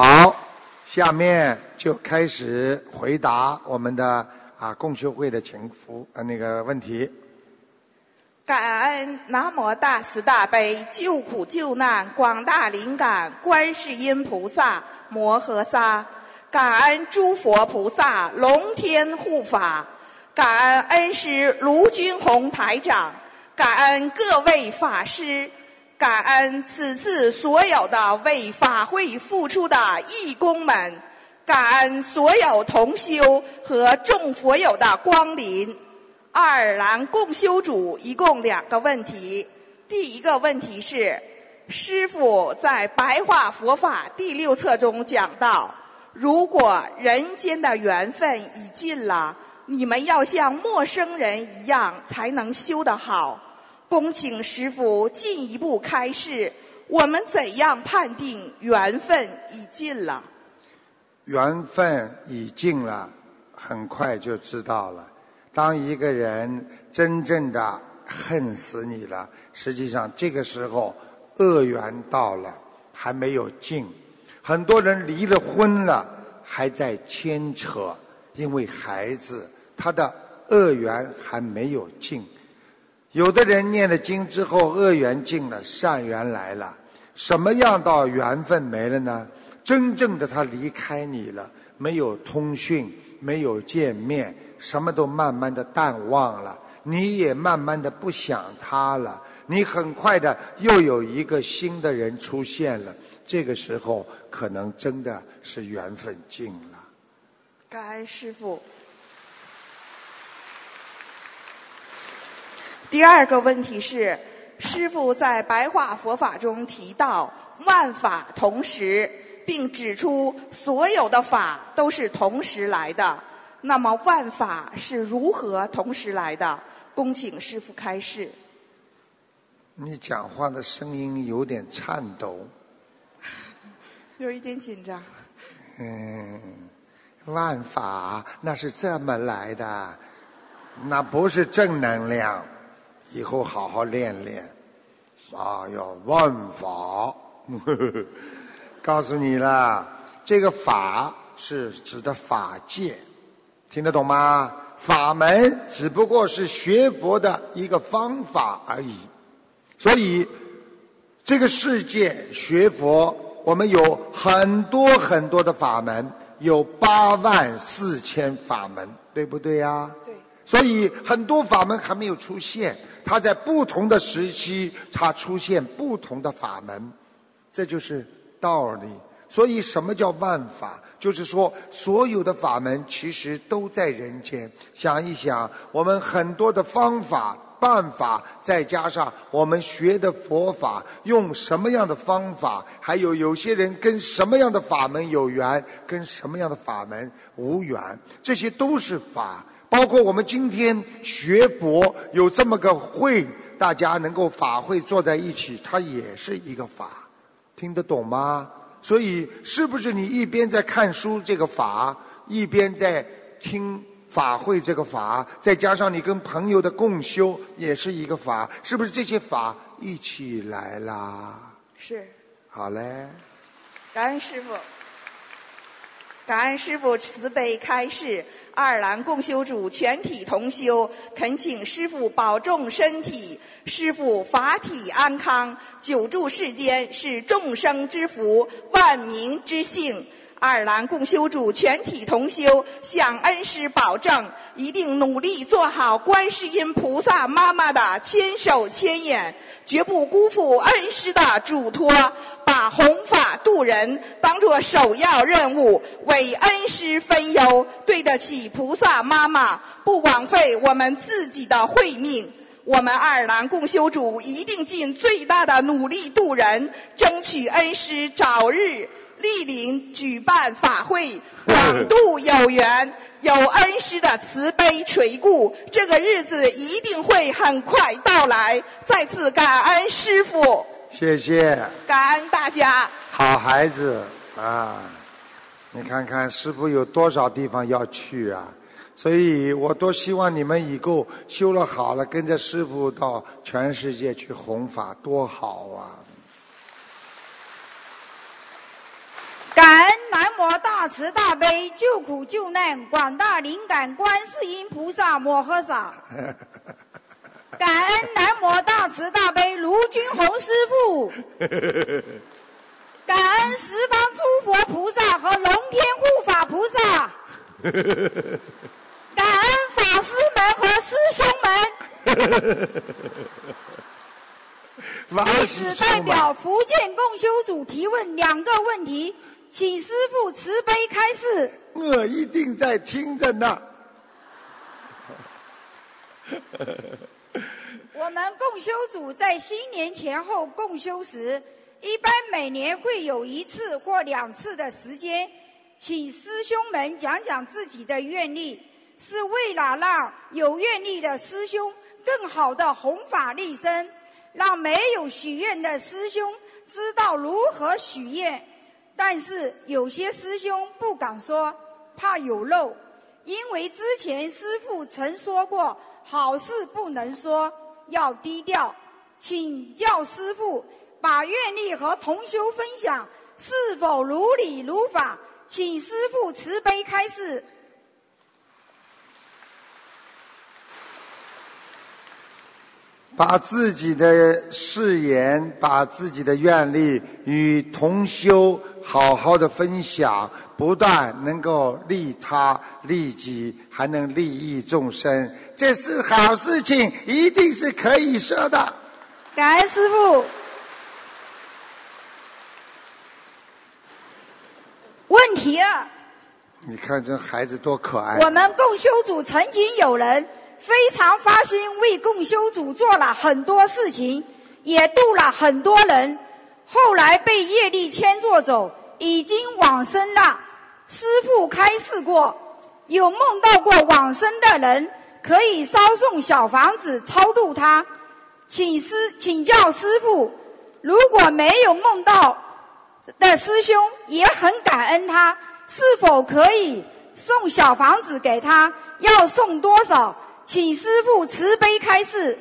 好，下面就开始回答我们的啊共修会的请福呃那个问题。感恩南无大慈大悲救苦救难广大灵感观世音菩萨摩诃萨，感恩诸佛菩萨龙天护法，感恩恩师卢军宏台长，感恩各位法师，感恩此次所有的为法会付出的义工们，感恩所有同修和众佛友的光临。爱尔兰共修组一共两个问题。第一个问题是，师傅在《白话佛法》第六册中讲到，如果人间的缘分已尽了，你们要像陌生人一样才能修得好。恭请师傅进一步开示，我们怎样判定缘分已尽了？缘分已尽了，很快就知道了。当一个人真正的恨死你了，实际上这个时候恶缘到了，还没有尽。很多人离了婚了，还在牵扯，因为孩子他的恶缘还没有尽。有的人念了经之后，恶缘尽了，善缘来了。什么样到缘分没了呢？真正的他离开你了，没有通讯，没有见面。什么都慢慢的淡忘了，你也慢慢的不想他了，你很快的又有一个新的人出现了，这个时候可能真的是缘分尽了。感恩师傅。第二个问题是，师傅在白话佛法中提到万法同时，并指出所有的法都是同时来的。那么万法是如何同时来的？恭请师傅开示。你讲话的声音有点颤抖，有一点紧张。嗯，万法那是这么来的，那不是正能量。以后好好练练。啊要，万法，告诉你了，这个法是指的法界。听得懂吗？法门只不过是学佛的一个方法而已，所以这个世界学佛，我们有很多很多的法门，有八万四千法门，对不对呀？对。所以很多法门还没有出现，它在不同的时期，它出现不同的法门，这就是道理。所以，什么叫万法？就是说，所有的法门其实都在人间。想一想，我们很多的方法、办法，再加上我们学的佛法，用什么样的方法？还有有些人跟什么样的法门有缘，跟什么样的法门无缘？这些都是法。包括我们今天学佛有这么个会，大家能够法会坐在一起，它也是一个法。听得懂吗？所以，是不是你一边在看书这个法，一边在听法会这个法，再加上你跟朋友的共修，也是一个法？是不是这些法一起来啦？是。好嘞。感恩师傅，感恩师傅慈悲开示。爱尔兰共修组全体同修恳请师父保重身体，师父法体安康，久住世间是众生之福，万民之幸。爱尔兰共修组全体同修向恩师保证，一定努力做好观世音菩萨妈妈的千手千眼。绝不辜负恩师的嘱托，把弘法度人当作首要任务，为恩师分忧，对得起菩萨妈妈，不枉费我们自己的慧命。我们爱尔兰共修组一定尽最大的努力度人，争取恩师早日莅临举办法会，广度有缘。有恩师的慈悲垂顾，这个日子一定会很快到来。再次感恩师傅，谢谢，感恩大家。好孩子啊，你看看师傅有多少地方要去啊？所以我多希望你们以后修了好了，跟着师傅到全世界去弘法，多好啊！感恩。大慈大悲救苦救难广大灵感观世音菩萨摩诃萨，感恩南无大慈大悲卢军宏师傅，感恩十方诸佛菩萨和龙天护法菩萨，感恩法师们和师兄们。法弟喜子代。表福建共修组提问两个问题，请师父慈悲开示。我一定在听着呢。我们共修组在新年前后共修时，一般每年会有一次或两次的时间，请师兄们讲讲自己的愿力，是为了让有愿力的师兄更好的弘法利生，让没有许愿的师兄知道如何许愿。但是有些师兄不敢说，怕有漏，因为之前师父曾说过，好事不能说，要低调。请教师父，把愿力和同修分享是否如理如法？请师父慈悲开示。把自己的誓言、把自己的愿力与同修好好的分享，不但能够利他利己，还能利益众生，这是好事情，一定是可以说的。感恩师傅。问题二。你看这孩子多可爱！我们共修组曾经有人非常发心为共修组做了很多事情，也度了很多人，后来被业力牵着走，已经往生了。师父开示过，有梦到过往生的人，可以烧送小房子超度他。请师请教师父，如果没有梦到的师兄，也很感恩他，是否可以送小房子给他？要送多少？请师父慈悲开示。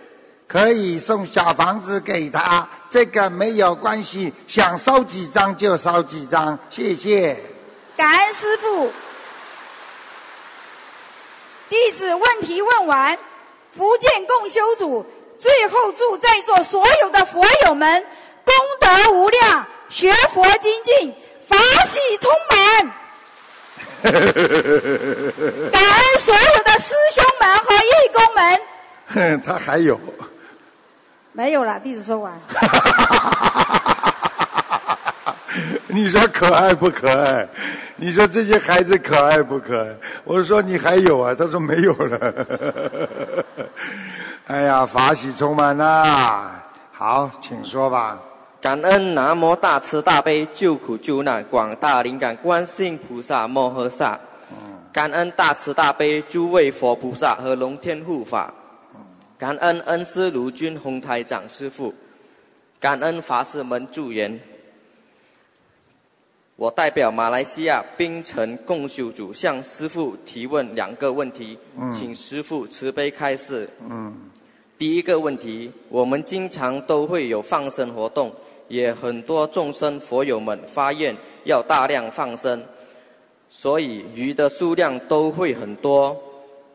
可以送小房子给他，这个没有关系，想烧几张就烧几张，谢谢。感恩师父。弟子问题问完，福建共修组最后祝在座所有的佛友们功德无量，学佛精进，法喜充满。感恩所有的师兄们和义工们。哼，他还有。没有了，弟子说完。你说可爱不可爱？你说这些孩子可爱不可爱？我说你还有啊，他说没有了。哎呀，法喜充满啦！好，请说吧。感恩南无大慈大悲救苦救难广大灵感观世音菩萨摩诃萨，感恩大慈大悲诸位佛菩萨和龙天护法，感恩恩师卢军宏台长师父，感恩法师们助缘。我代表马来西亚槟城共修组向师父提问两个问题，请师父慈悲开示。第一个问题，我们经常都会有放生活动，也很多众生佛友们发愿要大量放生，所以鱼的数量都会很多。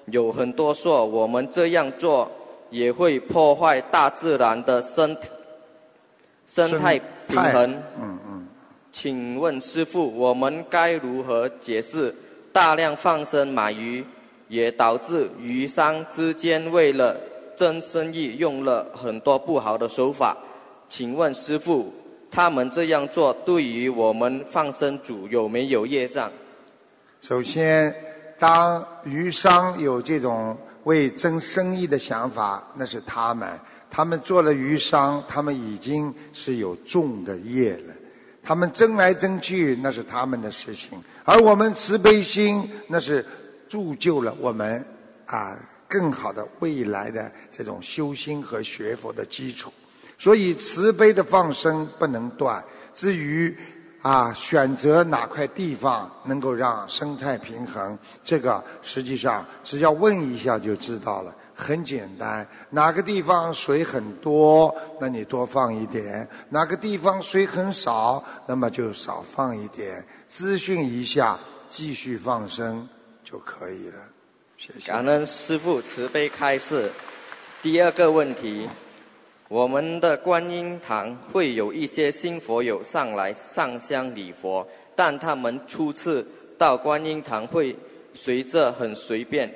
有很多说我们这样做也会破坏大自然的生生态平衡。嗯嗯，请问师傅，我们该如何解释大量放生买鱼，也导致鱼商之间为了争生意用了很多不好的手法？请问师傅，他们这样做对于我们放生主有没有业障？首先，当鱼商有这种为争生意的想法，那是他们，他们做了鱼商，他们已经是有重的业了。他们争来争去，那是他们的事情，而我们慈悲心，那是铸就了我们啊更好的未来的这种修心和学佛的基础。所以慈悲的放生不能断。至于啊，选择哪块地方能够让生态平衡，这个实际上只要问一下就知道了，很简单。哪个地方水很多，那你多放一点；哪个地方水很少，那么就少放一点。咨询一下，继续放生就可以了。谢谢。感恩师父慈悲开示。第二个问题，我们的观音堂会有一些新佛友上来上香礼佛，但他们初次到观音堂会随着很随便，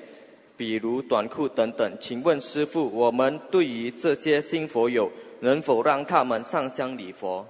比如短裤等等。请问师父，我们对于这些新佛友，能否让他们上香礼佛？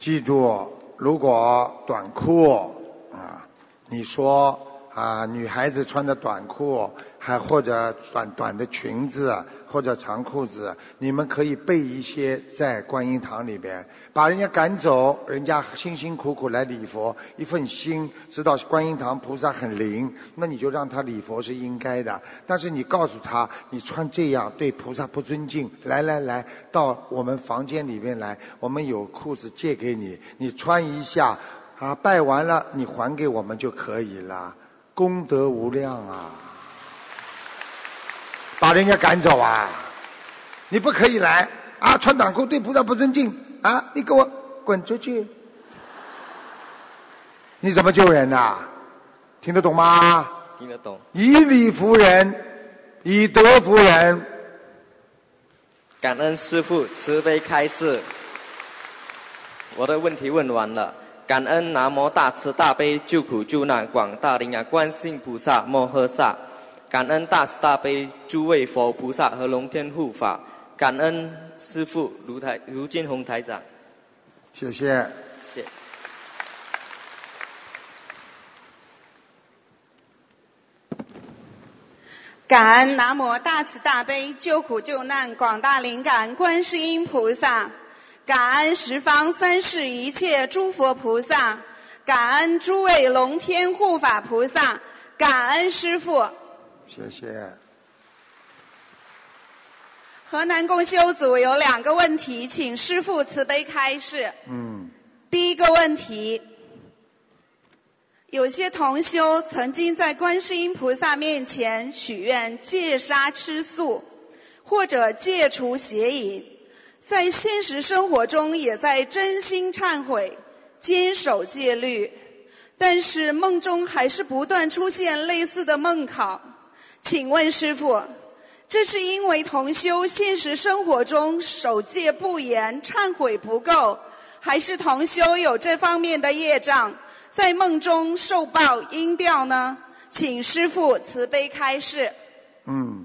记住，如果短裤啊，你说啊，女孩子穿的短裤，还或者短短的裙子。或者长裤子，你们可以备一些在观音堂里边，把人家赶走，人家辛辛苦苦来礼佛，一份心知道观音堂菩萨很灵，那你就让他礼佛是应该的。但是你告诉他，你穿这样对菩萨不尊敬，来来来到我们房间里面来，我们有裤子借给你，你穿一下，啊，拜完了你还给我们就可以了，功德无量啊。把人家赶走啊！你不可以来啊！穿短裤对菩萨不尊敬啊！你给我滚出去！你怎么救人呐？听得懂吗？听得懂。以理服人，以德服人。感恩师父慈悲开示。我的问题问完了。感恩南无大慈大悲救苦救难广大灵感观世音菩萨摩诃萨。感恩大慈大悲诸位佛菩萨和龙天护法，感恩师父卢台卢金红台长，谢谢。谢。感恩南无大慈大悲救苦救难广大灵感观世音菩萨，感恩十方三世一切诸佛菩萨，感恩诸位龙天护法菩萨，感恩师父。谢谢。河南共修组有两个问题，请师父慈悲开示。嗯。第一个问题，有些同修曾经在观世音菩萨面前许愿戒杀吃素，或者戒除邪淫，在现实生活中也在真心忏悔、坚守戒律，但是梦中还是不断出现类似的梦考。请问师傅，这是因为同修现实生活中守戒不严、忏悔不够，还是同修有这方面的业障，在梦中受报应掉呢？请师傅慈悲开示。嗯，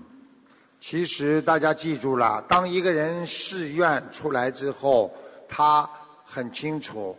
其实大家记住了，当一个人誓愿出来之后，他很清楚，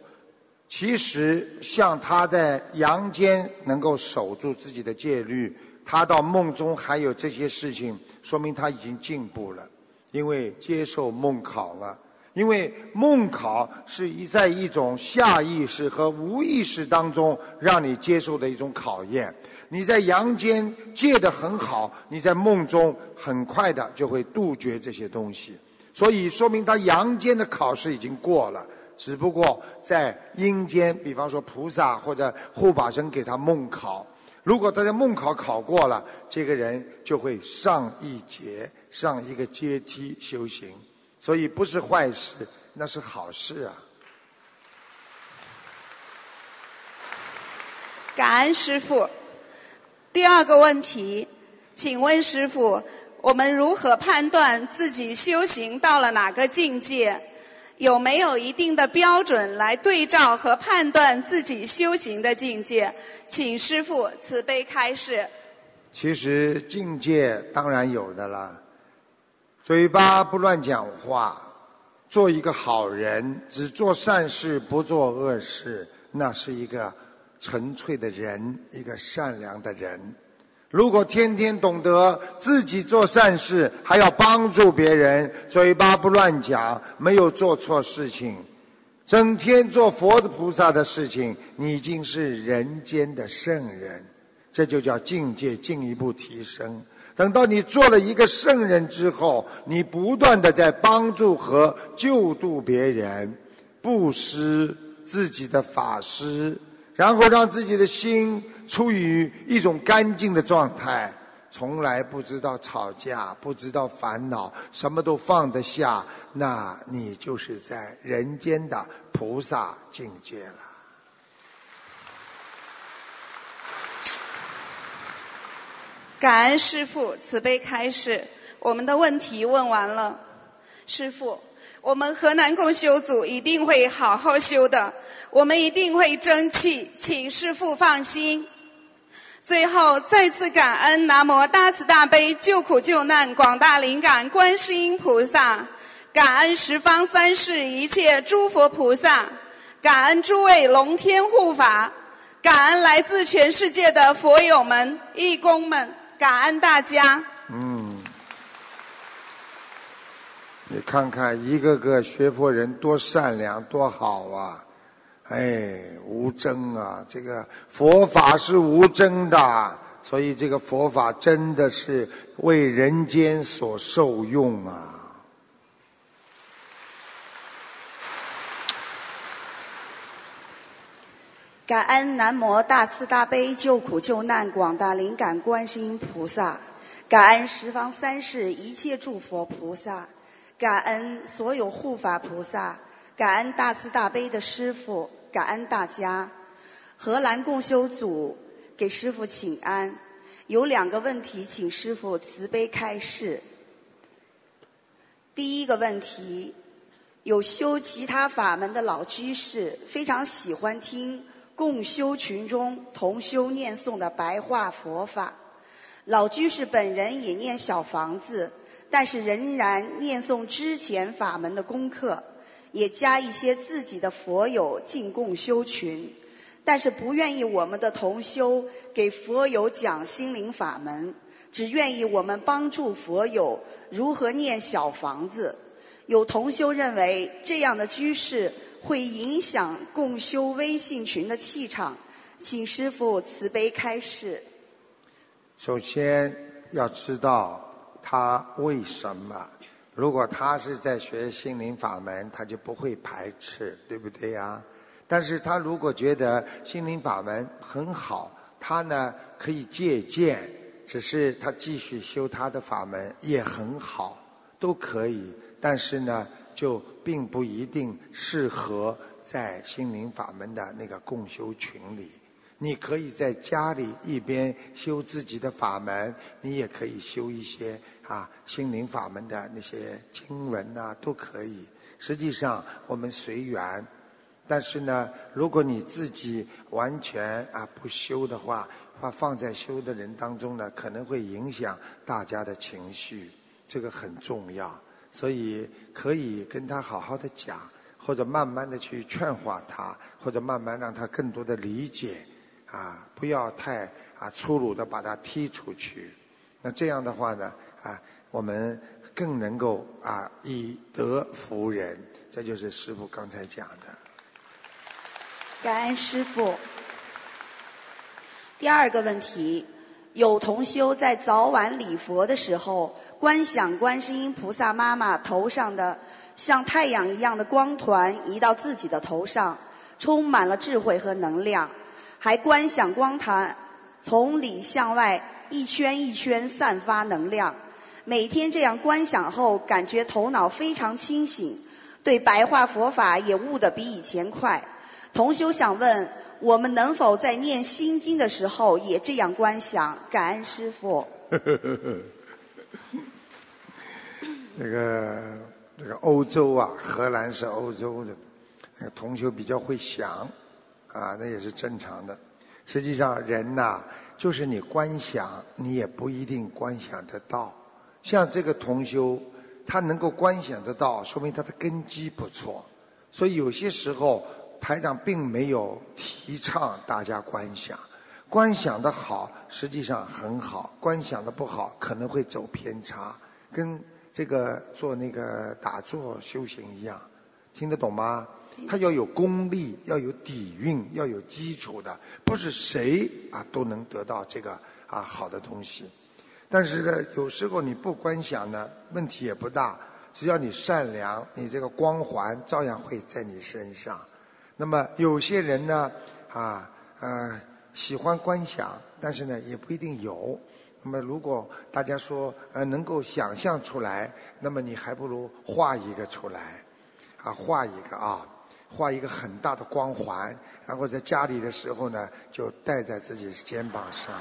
其实像他在阳间能够守住自己的戒律。他到梦中还有这些事情，说明他已经进步了，因为接受梦考了。因为梦考是一在一种下意识和无意识当中让你接受的一种考验。你在阳间戒得很好，你在梦中很快的就会杜绝这些东西。所以说明他阳间的考试已经过了，只不过在阴间，比方说菩萨或者护法神给他梦考。如果大家梦考考过了，这个人就会上一节、上一个阶梯修行，所以不是坏事，那是好事啊。感恩师傅。第二个问题，请问师傅，我们如何判断自己修行到了哪个境界？有没有一定的标准来对照和判断自己修行的境界？请师父慈悲开示。其实境界当然有的了，嘴巴不乱讲话，做一个好人，只做善事不做恶事，那是一个纯粹的人，一个善良的人。如果天天懂得自己做善事，还要帮助别人，嘴巴不乱讲，没有做错事情，整天做佛的菩萨的事情，你已经是人间的圣人，这就叫境界进一步提升。等到你做了一个圣人之后，你不断的在帮助和救度别人，布施自己的法师，然后让自己的心。处于一种干净的状态，从来不知道吵架，不知道烦恼，什么都放得下，那你就是在人间的菩萨境界了。感恩师父慈悲开示，我们的问题问完了。师父，我们河南共修组一定会好好修的，我们一定会争气，请师父放心。最后，再次感恩南无大慈大悲救苦救难广大灵感观世音菩萨，感恩十方三世一切诸佛菩萨，感恩诸位龙天护法，感恩来自全世界的佛友们、义工们，感恩大家。嗯，你看看一个个学佛人多善良多好啊！哎，无争啊！这个佛法是无争的，所以这个佛法真的是为人间所受用啊！感恩南无大慈大悲救苦救难广大灵感观世音菩萨，感恩十方三世一切诸佛菩萨，感恩所有护法菩萨，感恩大慈大悲的师父，感恩大家。荷兰共修组给师父请安，有两个问题，请师父慈悲开示。第一个问题，有修其他法门的老居士非常喜欢听共修群中同修念诵的白话佛法。老居士本人也念小房子，但是仍然念诵之前法门的功课，也加一些自己的佛友进共修群，但是不愿意我们的同修给佛友讲心灵法门，只愿意我们帮助佛友如何念小房子。有同修认为这样的居士会影响共修微信群的气场，请师父慈悲开示。首先要知道他为什么。如果他是在学心灵法门，他就不会排斥，对不对呀？但是他如果觉得心灵法门很好，他呢可以借鉴，只是他继续修他的法门也很好，都可以。但是呢，就并不一定适合在心灵法门的那个共修群里。你可以在家里一边修自己的法门，你也可以修一些啊心灵法门的那些经文呐、都可以。实际上我们随缘，但是呢，如果你自己完全啊不修的话，把放在修的人当中呢，可能会影响大家的情绪，这个很重要。所以可以跟他好好的讲，或者慢慢的去劝化他，或者慢慢让他更多的理解。啊，不要太啊粗鲁的把他踢出去。那这样的话呢，啊，我们更能够啊以德服人。这就是师傅刚才讲的。感恩师父。第二个问题，有同修在早晚礼佛的时候，观想观世音菩萨妈妈头上的像太阳一样的光团移到自己的头上，充满了智慧和能量，还观想光团从里向外一圈一圈散发能量。每天这样观想后，感觉头脑非常清醒，对白话佛法也悟得比以前快。同修想问，我们能否在念心经的时候也这样观想？感恩师父。这个这个欧洲啊，荷兰是欧洲的，那个同修比较会想，啊，那也是正常的。实际上，人呐、就是你观想，你也不一定观想得到。像这个同修，他能够观想得到，说明他的根基不错。所以有些时候，台长并没有提倡大家观想。观想的好，实际上很好；观想的不好，可能会走偏差，跟这个做那个打坐修行一样，听得懂吗？它要有功力，要有底蕴，要有基础的，不是谁啊都能得到这个啊好的东西。但是呢，有时候你不观想呢，问题也不大，只要你善良，你这个光环照样会在你身上。那么有些人呢，啊呃喜欢观想，但是呢也不一定有。那么如果大家说呃能够想象出来，那么你还不如画一个出来，啊画一个啊，画一个很大的光环，然后在家里的时候呢就戴在自己肩膀上，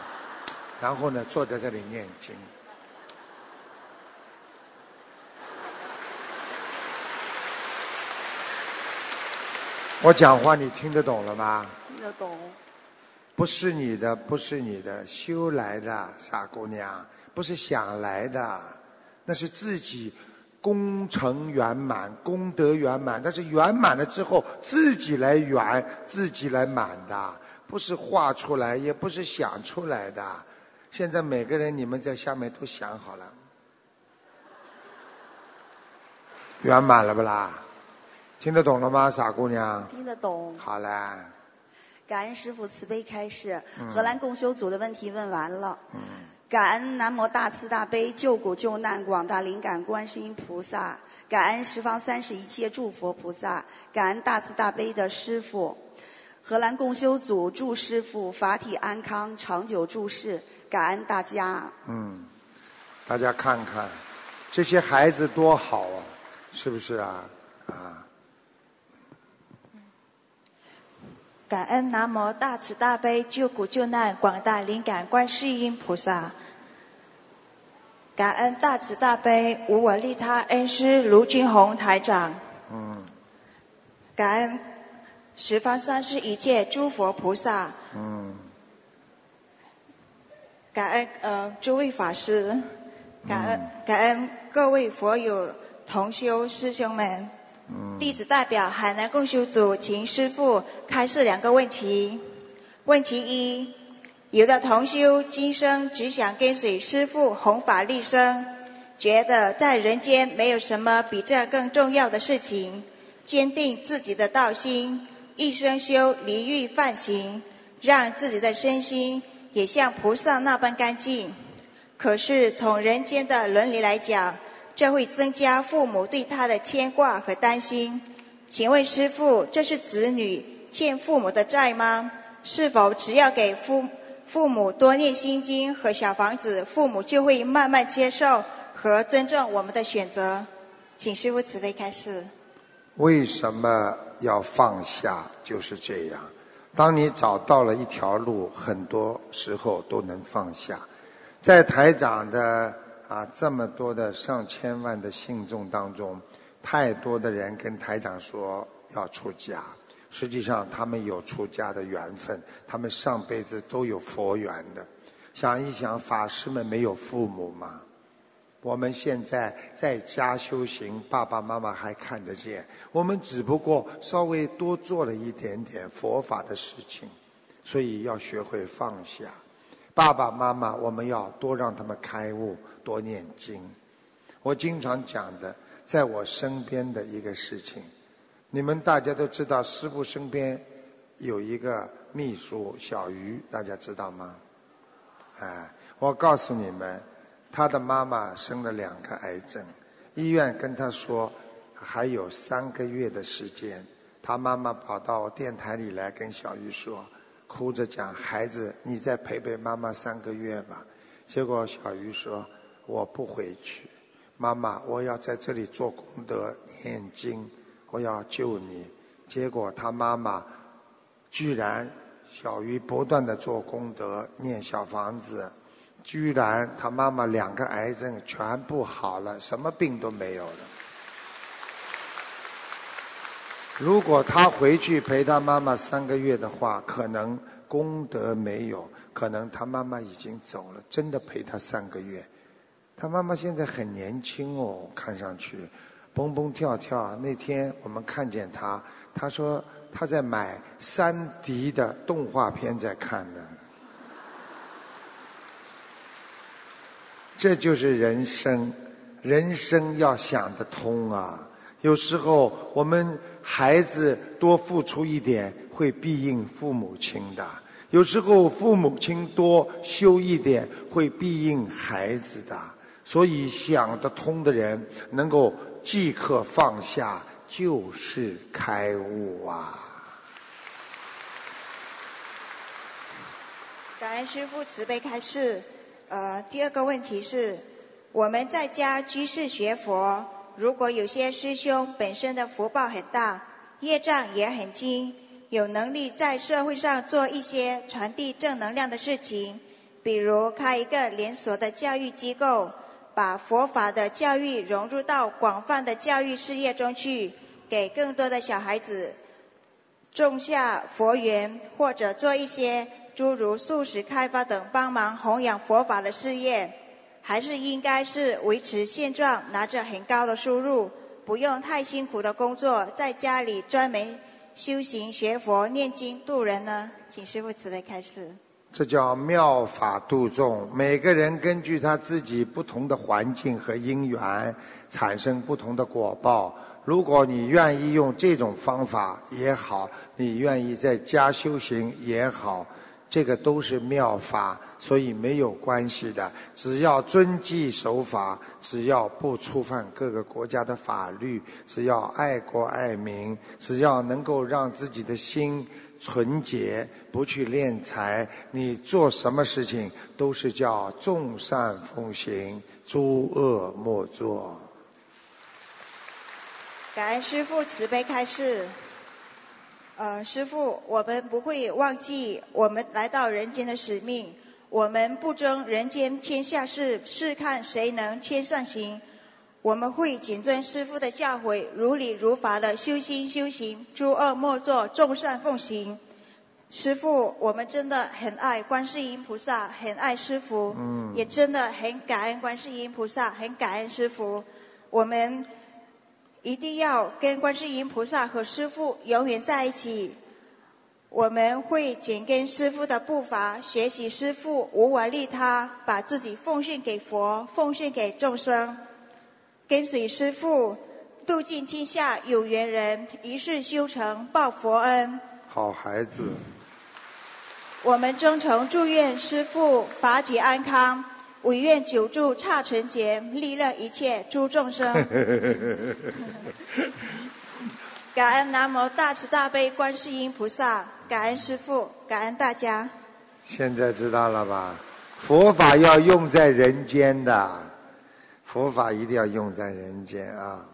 然后呢，坐在这里念经。我讲话你听得懂了吗？听得懂。不是你的，不是你的，修来的傻姑娘，不是想来的，那是自己功成圆满、功德圆满。但是圆满了之后，自己来圆，自己来满的，不是画出来，也不是想出来的。现在每个人，你们在下面都想好了，圆满了不啦？听得懂了吗，傻姑娘？听得懂。好了。感恩师傅慈悲开示，荷兰共修组的问题问完了。感恩南无大慈大悲救苦救难广大灵感观世音菩萨，感恩十方三世一切诸佛菩萨，感恩大慈大悲的师父。荷兰共修组祝师傅法体安康，长久住世。感恩大家。嗯，大家看看，这些孩子多好啊，是不是啊？啊。感恩南无大慈大悲救苦救难广大灵感观世音菩萨。感恩大慈大悲无我利他恩师卢军宏台长。嗯。感恩十方三世一切诸佛菩萨。嗯。感恩呃诸位法师，感恩感恩各位佛友同修师兄们。弟子代表海南共修组，请师父开示两个问题。问题一：有的同修今生只想跟随师父弘法利生，觉得在人间没有什么比这更重要的事情，坚定自己的道心，一生修离欲犯行，让自己的身心也像菩萨那般干净。可是从人间的伦理来讲，这会增加父母对他的牵挂和担心。请问师父，这是子女欠父母的债吗？是否只要给父父母多念心经和小房子，父母就会慢慢接受和尊重我们的选择？请师父慈悲开示。为什么要放下？就是这样。当你找到了一条路，很多时候都能放下。在台长的。啊，这么多的上千万的信众当中，太多的人跟台长说要出家，实际上他们有出家的缘分，他们上辈子都有佛缘的。想一想，法师们没有父母吗？我们现在在家修行，爸爸妈妈还看得见，我们只不过稍微多做了一点点佛法的事情，所以要学会放下。爸爸妈妈，我们要多让他们开悟。多念经，我经常讲的，在我身边的一个事情，你们大家都知道，师父身边有一个秘书小鱼，大家知道吗？哎，我告诉你们，他的妈妈生了两个癌症，医院跟他说还有三个月的时间，他妈妈跑到电台里来跟小鱼说，哭着讲：“孩子，你再陪陪妈妈三个月吧。”结果小鱼说。我不回去，妈妈，我要在这里做功德、念经，我要救你。结果他妈妈居然小鱼不断的做功德、念小房子，居然他妈妈两个癌症全部好了，什么病都没有了。如果他回去陪他妈妈三个月的话，可能功德没有，可能他妈妈已经走了。真的陪他三个月。他妈妈现在很年轻哦，看上去蹦蹦跳跳。那天我们看见他，他说他在买三 D 的动画片在看呢。这就是人生，人生要想得通啊！有时候我们孩子多付出一点，会庇应父母亲的；有时候父母亲多修一点，会庇应孩子的。所以想得通的人，能够即刻放下，就是开悟啊！感恩师父慈悲开示。呃，第二个问题是，我们在家居士学佛，如果有些师兄本身的福报很大，业障也很轻，有能力在社会上做一些传递正能量的事情。比如开一个连锁的教育机构，把佛法的教育融入到广泛的教育事业中去，给更多的小孩子种下佛缘，或者做一些诸如素食开发等帮忙弘扬佛法的事业，还是应该是维持现状，拿着很高的收入，不用太辛苦的工作，在家里专门修行学佛、念经度人呢？请师父慈悲开示。这叫妙法度众。每个人根据他自己不同的环境和因缘，产生不同的果报。如果你愿意用这种方法也好，你愿意在家修行也好，这个都是妙法，所以没有关系的。只要遵纪守法，只要不触犯各个国家的法律，只要爱国爱民，只要能够让自己的心。纯洁，不去敛财，你做什么事情都是叫众善奉行，诸恶莫作。感恩师父慈悲开示。呃，师父，我们不会忘记我们来到人间的使命。我们不争人间天下事，试看谁能天上行。我们会谨遵师父的教诲，如理如法的修心修行，诸恶莫作，众善奉行。师父，我们真的很爱观世音菩萨，很爱师父，也真的很感恩观世音菩萨，很感恩师父。我们一定要跟观世音菩萨和师父永远在一起。我们会紧跟师父的步伐，学习师父，无我利他，把自己奉献给佛，奉献给众生。跟随师父，度尽天下有缘人，一世修成报佛恩。好孩子，我们真诚祝愿师父法体安康，唯愿久住刹尘劫，利乐一切诸众生。感恩南无大慈大悲观世音菩萨，感恩师父，感恩大家。现在知道了吧？佛法要用在人间的。佛法一定要用在人间啊！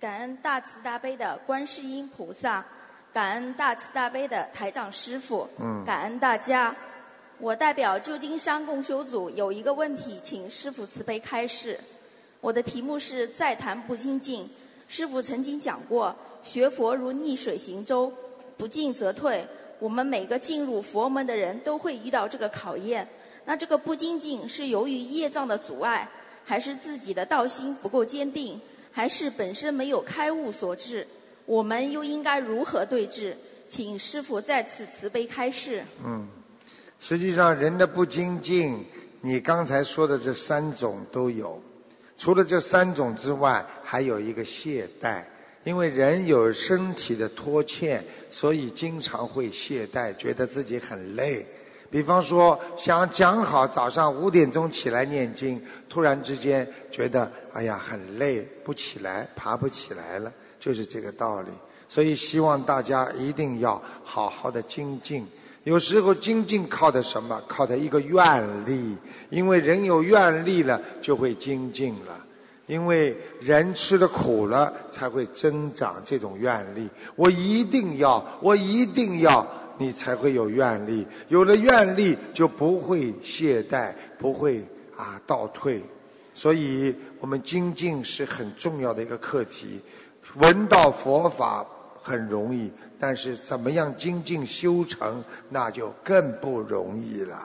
感恩大慈大悲的观世音菩萨，感恩大慈大悲的台长师傅，感恩大家。我代表旧金山共修组有一个问题，请师傅慈悲开示。我的题目是再谈不精进。师傅曾经讲过，学佛如逆水行舟，不进则退。我们每个进入佛门的人都会遇到这个考验。那这个不精进是由于业障的阻碍，还是自己的道心不够坚定，还是本身没有开悟所致？我们又应该如何对治？请师傅再次慈悲开示。嗯，实际上人的不精进，你刚才说的这三种都有。除了这三种之外，还有一个懈怠，因为人有身体的拖欠，所以经常会懈怠，觉得自己很累。比方说，想讲好早上五点钟起来念经，突然之间觉得哎呀很累，不起来，爬不起来了，就是这个道理。所以希望大家一定要好好的精进。有时候精进靠的什么？靠的一个愿力，因为人有愿力了，就会精进了。因为人吃的苦了，才会增长这种愿力。我一定要，我一定要。你才会有愿力，有了愿力就不会懈怠，不会啊倒退。所以，我们精进是很重要的一个课题。闻到佛法很容易，但是怎么样精进修成，那就更不容易了。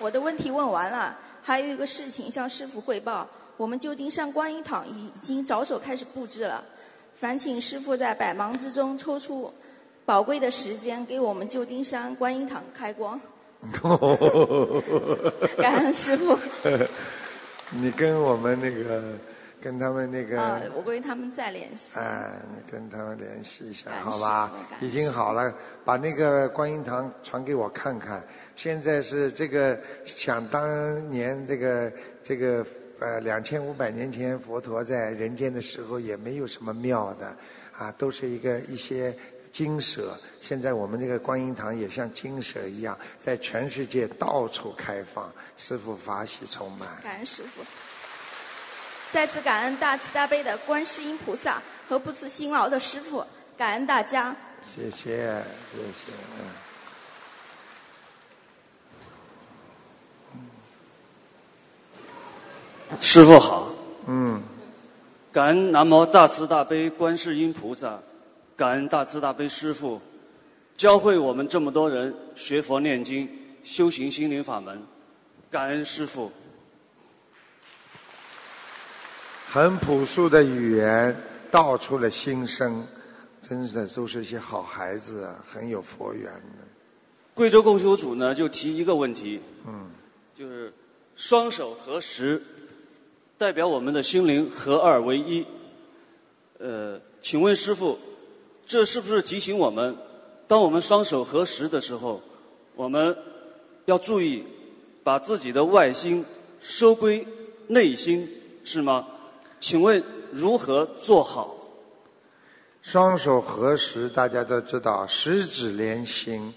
我的问题问完了，还有一个事情向师傅汇报：我们旧金山观音堂已经着手开始布置了。烦请师傅在百忙之中抽出宝贵的时间，给我们旧金山观音堂开光。感恩师傅。你跟我们那个，跟他们那个。啊，我跟他们再联系。哎，你跟他们联系一下，好吧？已经好了，把那个观音堂传给我看看。现在是这个，想当年这个这个。呃，两千五百年前佛陀在人间的时候也没有什么庙的，啊，都是一个一些精舍。现在我们这个观音堂也像金蛇一样，在全世界到处开放，师父法喜充满。感恩师父，再次感恩大慈大悲的观世音菩萨和不辞辛劳的师父，感恩大家。谢谢，谢谢。嗯师傅好，嗯，感恩南无大慈大悲观世音菩萨，感恩大慈大悲师父，教会我们这么多人学佛念经、修行心灵法门，感恩师父。很朴素的语言道出了心声，真的都是一些好孩子啊，很有佛缘的。贵州共修组呢就提一个问题，嗯，就是双手合十，代表我们的心灵合二为一。呃，请问师傅，这是不是提醒我们，当我们双手合十的时候，我们要注意把自己的外心收归内心，是吗？请问如何做好？双手合十，大家都知道，十指连心，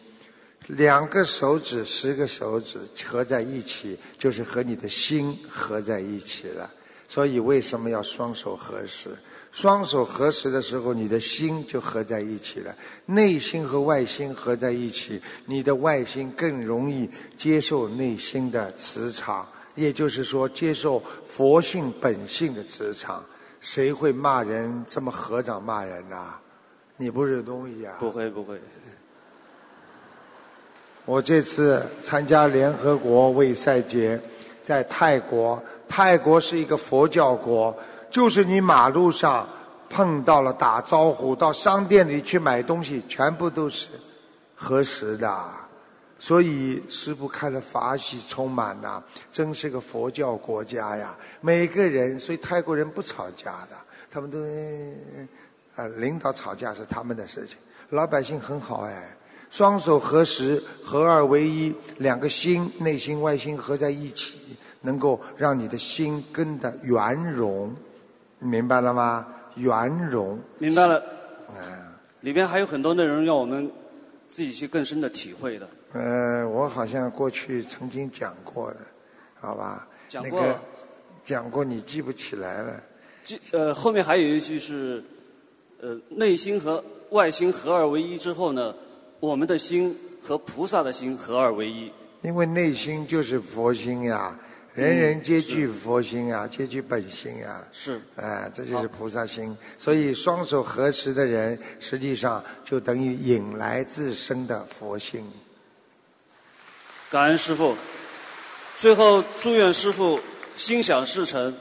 两个手指、十个手指合在一起，就是和你的心合在一起了。所以为什么要双手合十？双手合十的时候，你的心就合在一起了，内心和外心合在一起，你的外心更容易接受内心的磁场，也就是说，接受佛性本性的磁场。谁会骂人这么合掌骂人呐、你不是东西啊！不会不会，我这次参加联合国卫赛节，在泰国，泰国是一个佛教国，就是你马路上碰到了打招呼，到商店里去买东西，全部都是合十的。所以师父开了法喜充满呐、真是个佛教国家呀！每个人，所以泰国人不吵架的，他们都，呃，领导吵架是他们的事情，老百姓很好哎。双手合十，合二为一，两个心，内心外心合在一起，能够让你的心跟的圆融，明白了吗？圆融。明白了。嗯里边还有很多内容要我们自己去更深的体会的。呃，我好像过去曾经讲过的，好吧？讲过那个讲过，你记不起来了。记呃，后面还有一句是，呃，内心和外心合二为一之后呢，我们的心和菩萨的心合二为一。因为内心就是佛心呀，人人皆具佛心啊，皆具本心啊。是。哎，这就是菩萨心。所以双手合十的人，实际上就等于引来自身的佛心。感恩师父，最后祝愿师父心想事成。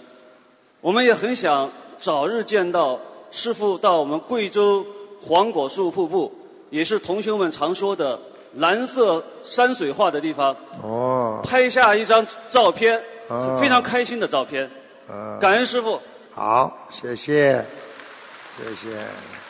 我们也很想早日见到师父到我们贵州黄果树瀑布，也是同学们常说的蓝色山水画的地方，哦。拍下一张照片，哦非常开心的照片。啊感恩师傅。好，谢谢，谢谢。嗯